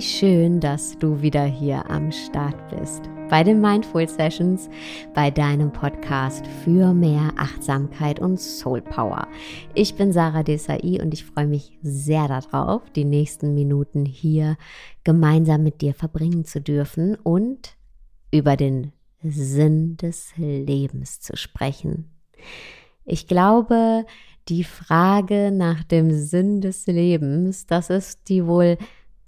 schön, dass du wieder hier am Start bist. Bei den Mindful Sessions, bei deinem Podcast für mehr Achtsamkeit und Soul Power. Ich bin Sarah Desai und ich freue mich sehr darauf, die nächsten Minuten hier gemeinsam mit dir verbringen zu dürfen und über den Sinn des Lebens zu sprechen. Ich glaube, die Frage nach dem Sinn des Lebens, das ist die wohl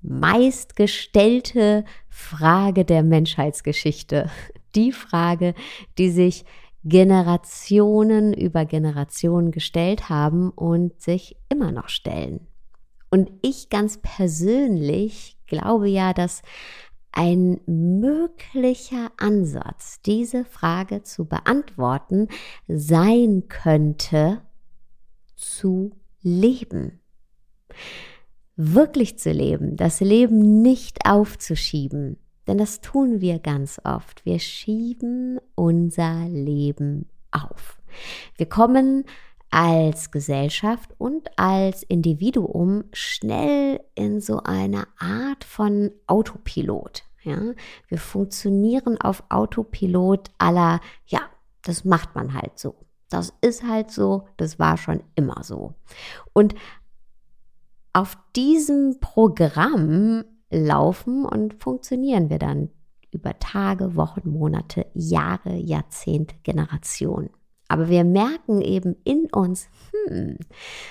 meistgestellte Frage der Menschheitsgeschichte. Die Frage, die sich Generationen über Generationen gestellt haben und sich immer noch stellen. Und ich ganz persönlich glaube ja, dass ein möglicher Ansatz, diese Frage zu beantworten, sein könnte, zu leben wirklich zu leben, das Leben nicht aufzuschieben. Denn das tun wir ganz oft. Wir schieben unser Leben auf. Wir kommen als Gesellschaft und als Individuum schnell in so eine Art von Autopilot. Ja? Wir funktionieren auf Autopilot aller, ja, das macht man halt so. Das ist halt so, das war schon immer so. Und auf diesem Programm laufen und funktionieren wir dann über Tage, Wochen, Monate, Jahre, Jahrzehnte, Generationen. Aber wir merken eben in uns, hm,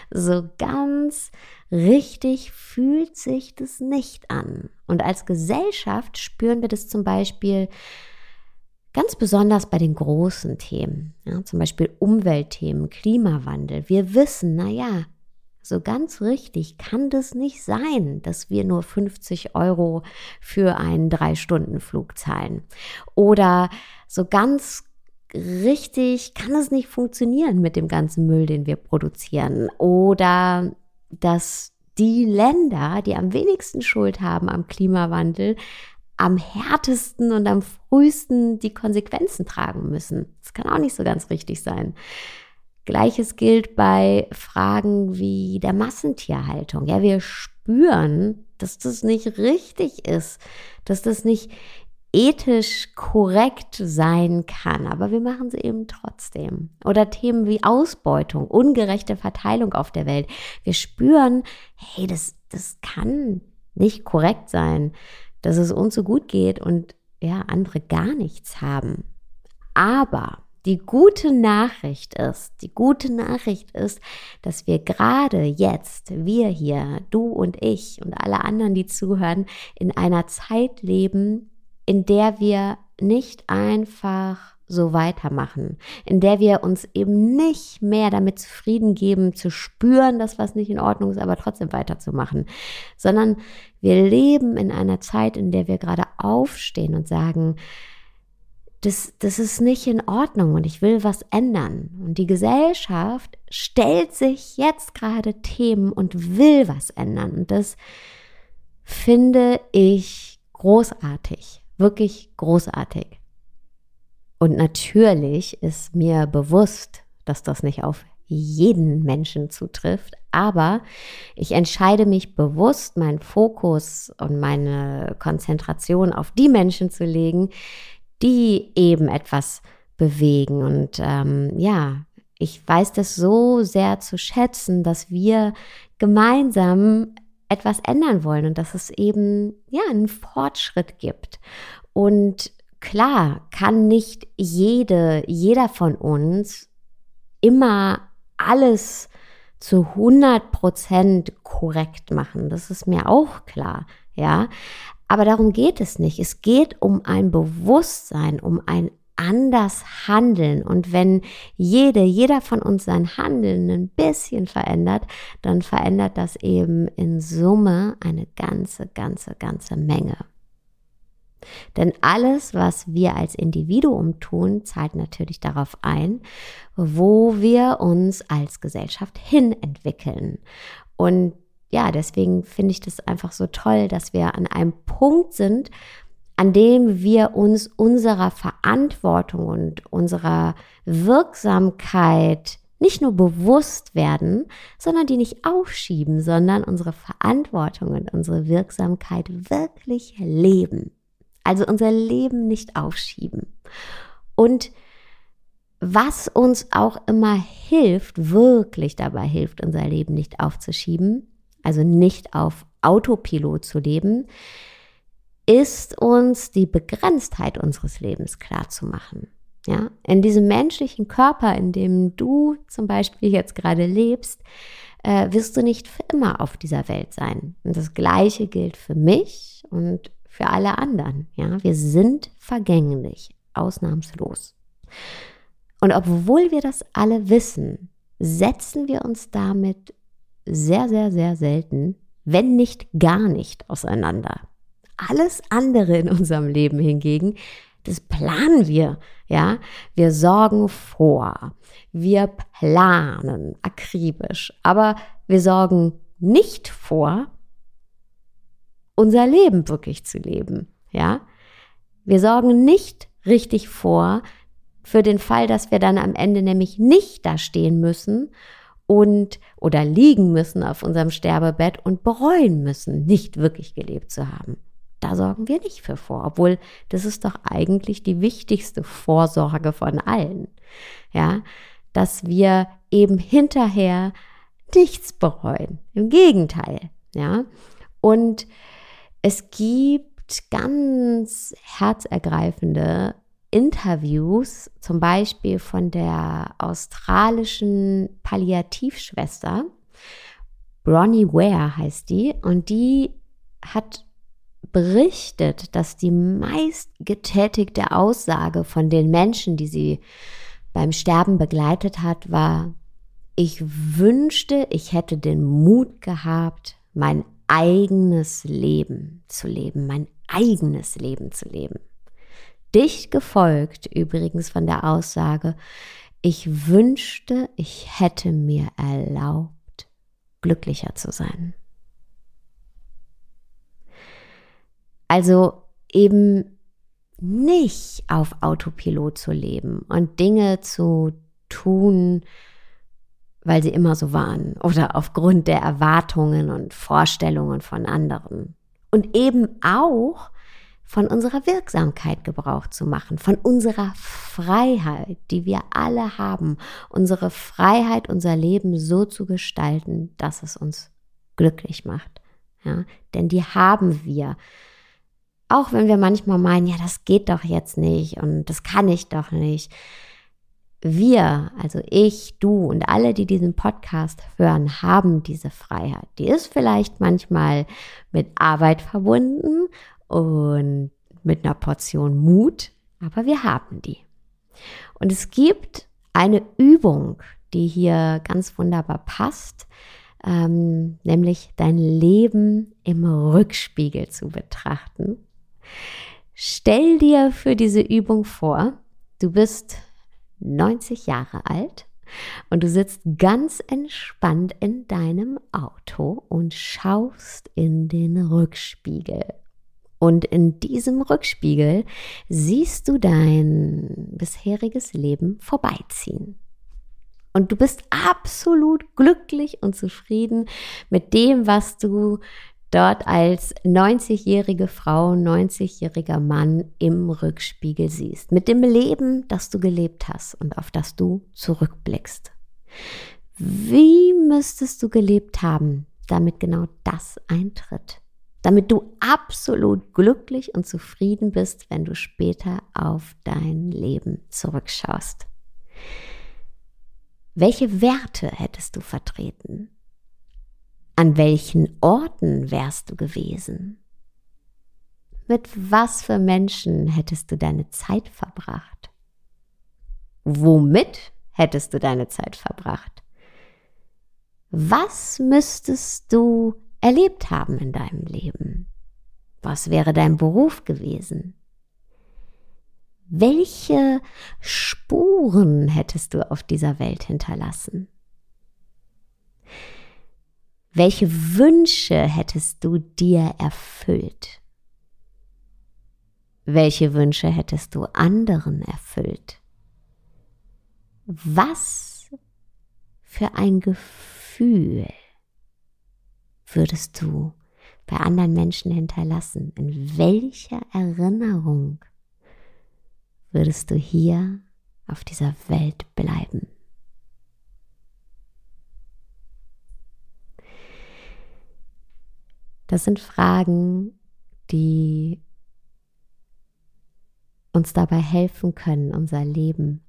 so ganz richtig fühlt sich das nicht an. Und als Gesellschaft spüren wir das zum Beispiel ganz besonders bei den großen Themen, ja, zum Beispiel Umweltthemen, Klimawandel. Wir wissen, naja, so ganz richtig kann das nicht sein, dass wir nur 50 Euro für einen Drei-Stunden-Flug zahlen. Oder so ganz richtig kann es nicht funktionieren mit dem ganzen Müll, den wir produzieren. Oder dass die Länder, die am wenigsten Schuld haben am Klimawandel, am härtesten und am frühesten die Konsequenzen tragen müssen. Das kann auch nicht so ganz richtig sein. Gleiches gilt bei Fragen wie der Massentierhaltung. Ja, wir spüren, dass das nicht richtig ist, dass das nicht ethisch korrekt sein kann, aber wir machen sie eben trotzdem. Oder Themen wie Ausbeutung, ungerechte Verteilung auf der Welt. Wir spüren, hey, das, das kann nicht korrekt sein, dass es uns so gut geht und ja, andere gar nichts haben. Aber die gute Nachricht ist, die gute Nachricht ist, dass wir gerade jetzt, wir hier, du und ich und alle anderen, die zuhören, in einer Zeit leben, in der wir nicht einfach so weitermachen, in der wir uns eben nicht mehr damit zufrieden geben, zu spüren, dass was nicht in Ordnung ist, aber trotzdem weiterzumachen, sondern wir leben in einer Zeit, in der wir gerade aufstehen und sagen, das, das ist nicht in Ordnung und ich will was ändern. Und die Gesellschaft stellt sich jetzt gerade Themen und will was ändern. Und das finde ich großartig, wirklich großartig. Und natürlich ist mir bewusst, dass das nicht auf jeden Menschen zutrifft, aber ich entscheide mich bewusst, meinen Fokus und meine Konzentration auf die Menschen zu legen, die eben etwas bewegen. Und ähm, ja, ich weiß das so sehr zu schätzen, dass wir gemeinsam etwas ändern wollen und dass es eben ja einen Fortschritt gibt. Und klar kann nicht jede, jeder von uns immer alles zu 100 Prozent korrekt machen. Das ist mir auch klar. Ja, aber darum geht es nicht. Es geht um ein Bewusstsein, um ein anders handeln. Und wenn jede, jeder von uns sein Handeln ein bisschen verändert, dann verändert das eben in Summe eine ganze, ganze, ganze Menge. Denn alles, was wir als Individuum tun, zahlt natürlich darauf ein, wo wir uns als Gesellschaft hin entwickeln. Und ja, deswegen finde ich das einfach so toll, dass wir an einem Punkt sind, an dem wir uns unserer Verantwortung und unserer Wirksamkeit nicht nur bewusst werden, sondern die nicht aufschieben, sondern unsere Verantwortung und unsere Wirksamkeit wirklich leben. Also unser Leben nicht aufschieben. Und was uns auch immer hilft, wirklich dabei hilft, unser Leben nicht aufzuschieben, also nicht auf Autopilot zu leben, ist uns die Begrenztheit unseres Lebens klar zu machen. Ja, in diesem menschlichen Körper, in dem du zum Beispiel jetzt gerade lebst, äh, wirst du nicht für immer auf dieser Welt sein. Und das Gleiche gilt für mich und für alle anderen. Ja, wir sind vergänglich, ausnahmslos. Und obwohl wir das alle wissen, setzen wir uns damit sehr, sehr, sehr selten, wenn nicht gar nicht auseinander. Alles andere in unserem Leben hingegen, das planen wir, ja. Wir sorgen vor. Wir planen akribisch. Aber wir sorgen nicht vor, unser Leben wirklich zu leben, ja. Wir sorgen nicht richtig vor, für den Fall, dass wir dann am Ende nämlich nicht da stehen müssen und oder liegen müssen auf unserem Sterbebett und bereuen müssen, nicht wirklich gelebt zu haben. Da sorgen wir nicht für vor, obwohl das ist doch eigentlich die wichtigste Vorsorge von allen. Ja, dass wir eben hinterher nichts bereuen. Im Gegenteil, ja. Und es gibt ganz herzergreifende Interviews, zum Beispiel von der australischen Palliativschwester, Bronnie Ware heißt die, und die hat berichtet, dass die meist getätigte Aussage von den Menschen, die sie beim Sterben begleitet hat, war, ich wünschte, ich hätte den Mut gehabt, mein eigenes Leben zu leben, mein eigenes Leben zu leben dicht gefolgt übrigens von der Aussage, ich wünschte, ich hätte mir erlaubt, glücklicher zu sein. Also eben nicht auf Autopilot zu leben und Dinge zu tun, weil sie immer so waren oder aufgrund der Erwartungen und Vorstellungen von anderen. Und eben auch von unserer Wirksamkeit Gebrauch zu machen, von unserer Freiheit, die wir alle haben, unsere Freiheit, unser Leben so zu gestalten, dass es uns glücklich macht. Ja, denn die haben wir. Auch wenn wir manchmal meinen, ja, das geht doch jetzt nicht und das kann ich doch nicht. Wir, also ich, du und alle, die diesen Podcast hören, haben diese Freiheit. Die ist vielleicht manchmal mit Arbeit verbunden und mit einer Portion Mut, aber wir haben die. Und es gibt eine Übung, die hier ganz wunderbar passt, ähm, nämlich dein Leben im Rückspiegel zu betrachten. Stell dir für diese Übung vor, du bist 90 Jahre alt und du sitzt ganz entspannt in deinem Auto und schaust in den Rückspiegel. Und in diesem Rückspiegel siehst du dein bisheriges Leben vorbeiziehen. Und du bist absolut glücklich und zufrieden mit dem, was du dort als 90-jährige Frau, 90-jähriger Mann im Rückspiegel siehst. Mit dem Leben, das du gelebt hast und auf das du zurückblickst. Wie müsstest du gelebt haben, damit genau das eintritt? Damit du absolut glücklich und zufrieden bist, wenn du später auf dein Leben zurückschaust. Welche Werte hättest du vertreten? An welchen Orten wärst du gewesen? Mit was für Menschen hättest du deine Zeit verbracht? Womit hättest du deine Zeit verbracht? Was müsstest du erlebt haben in deinem Leben? Was wäre dein Beruf gewesen? Welche Spuren hättest du auf dieser Welt hinterlassen? Welche Wünsche hättest du dir erfüllt? Welche Wünsche hättest du anderen erfüllt? Was für ein Gefühl würdest du bei anderen Menschen hinterlassen? In welcher Erinnerung würdest du hier auf dieser Welt bleiben? Das sind Fragen, die uns dabei helfen können, unser Leben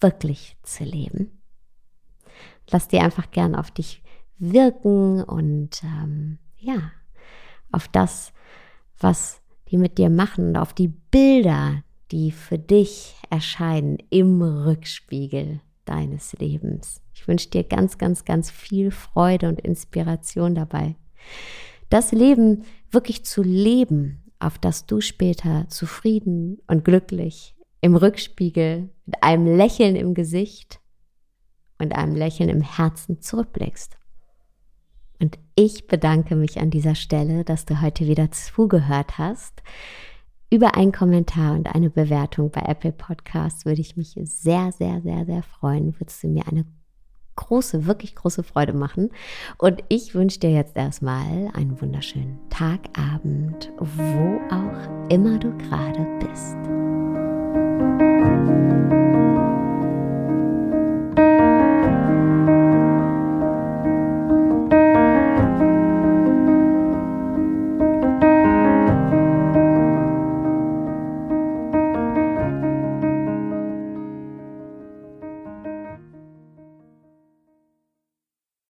wirklich zu leben. Lass dir einfach gern auf dich wirken und ähm, ja, auf das, was die mit dir machen auf die Bilder, die für dich erscheinen im Rückspiegel deines Lebens. Ich wünsche dir ganz, ganz, ganz viel Freude und Inspiration dabei. Das Leben wirklich zu leben, auf das du später zufrieden und glücklich im Rückspiegel mit einem Lächeln im Gesicht und einem Lächeln im Herzen zurückblickst. Und ich bedanke mich an dieser Stelle, dass du heute wieder zugehört hast. Über einen Kommentar und eine Bewertung bei Apple Podcasts würde ich mich sehr, sehr, sehr, sehr freuen. Würdest du mir eine große, wirklich große Freude machen. Und ich wünsche dir jetzt erstmal einen wunderschönen Tag, Abend, wo auch immer du gerade bist.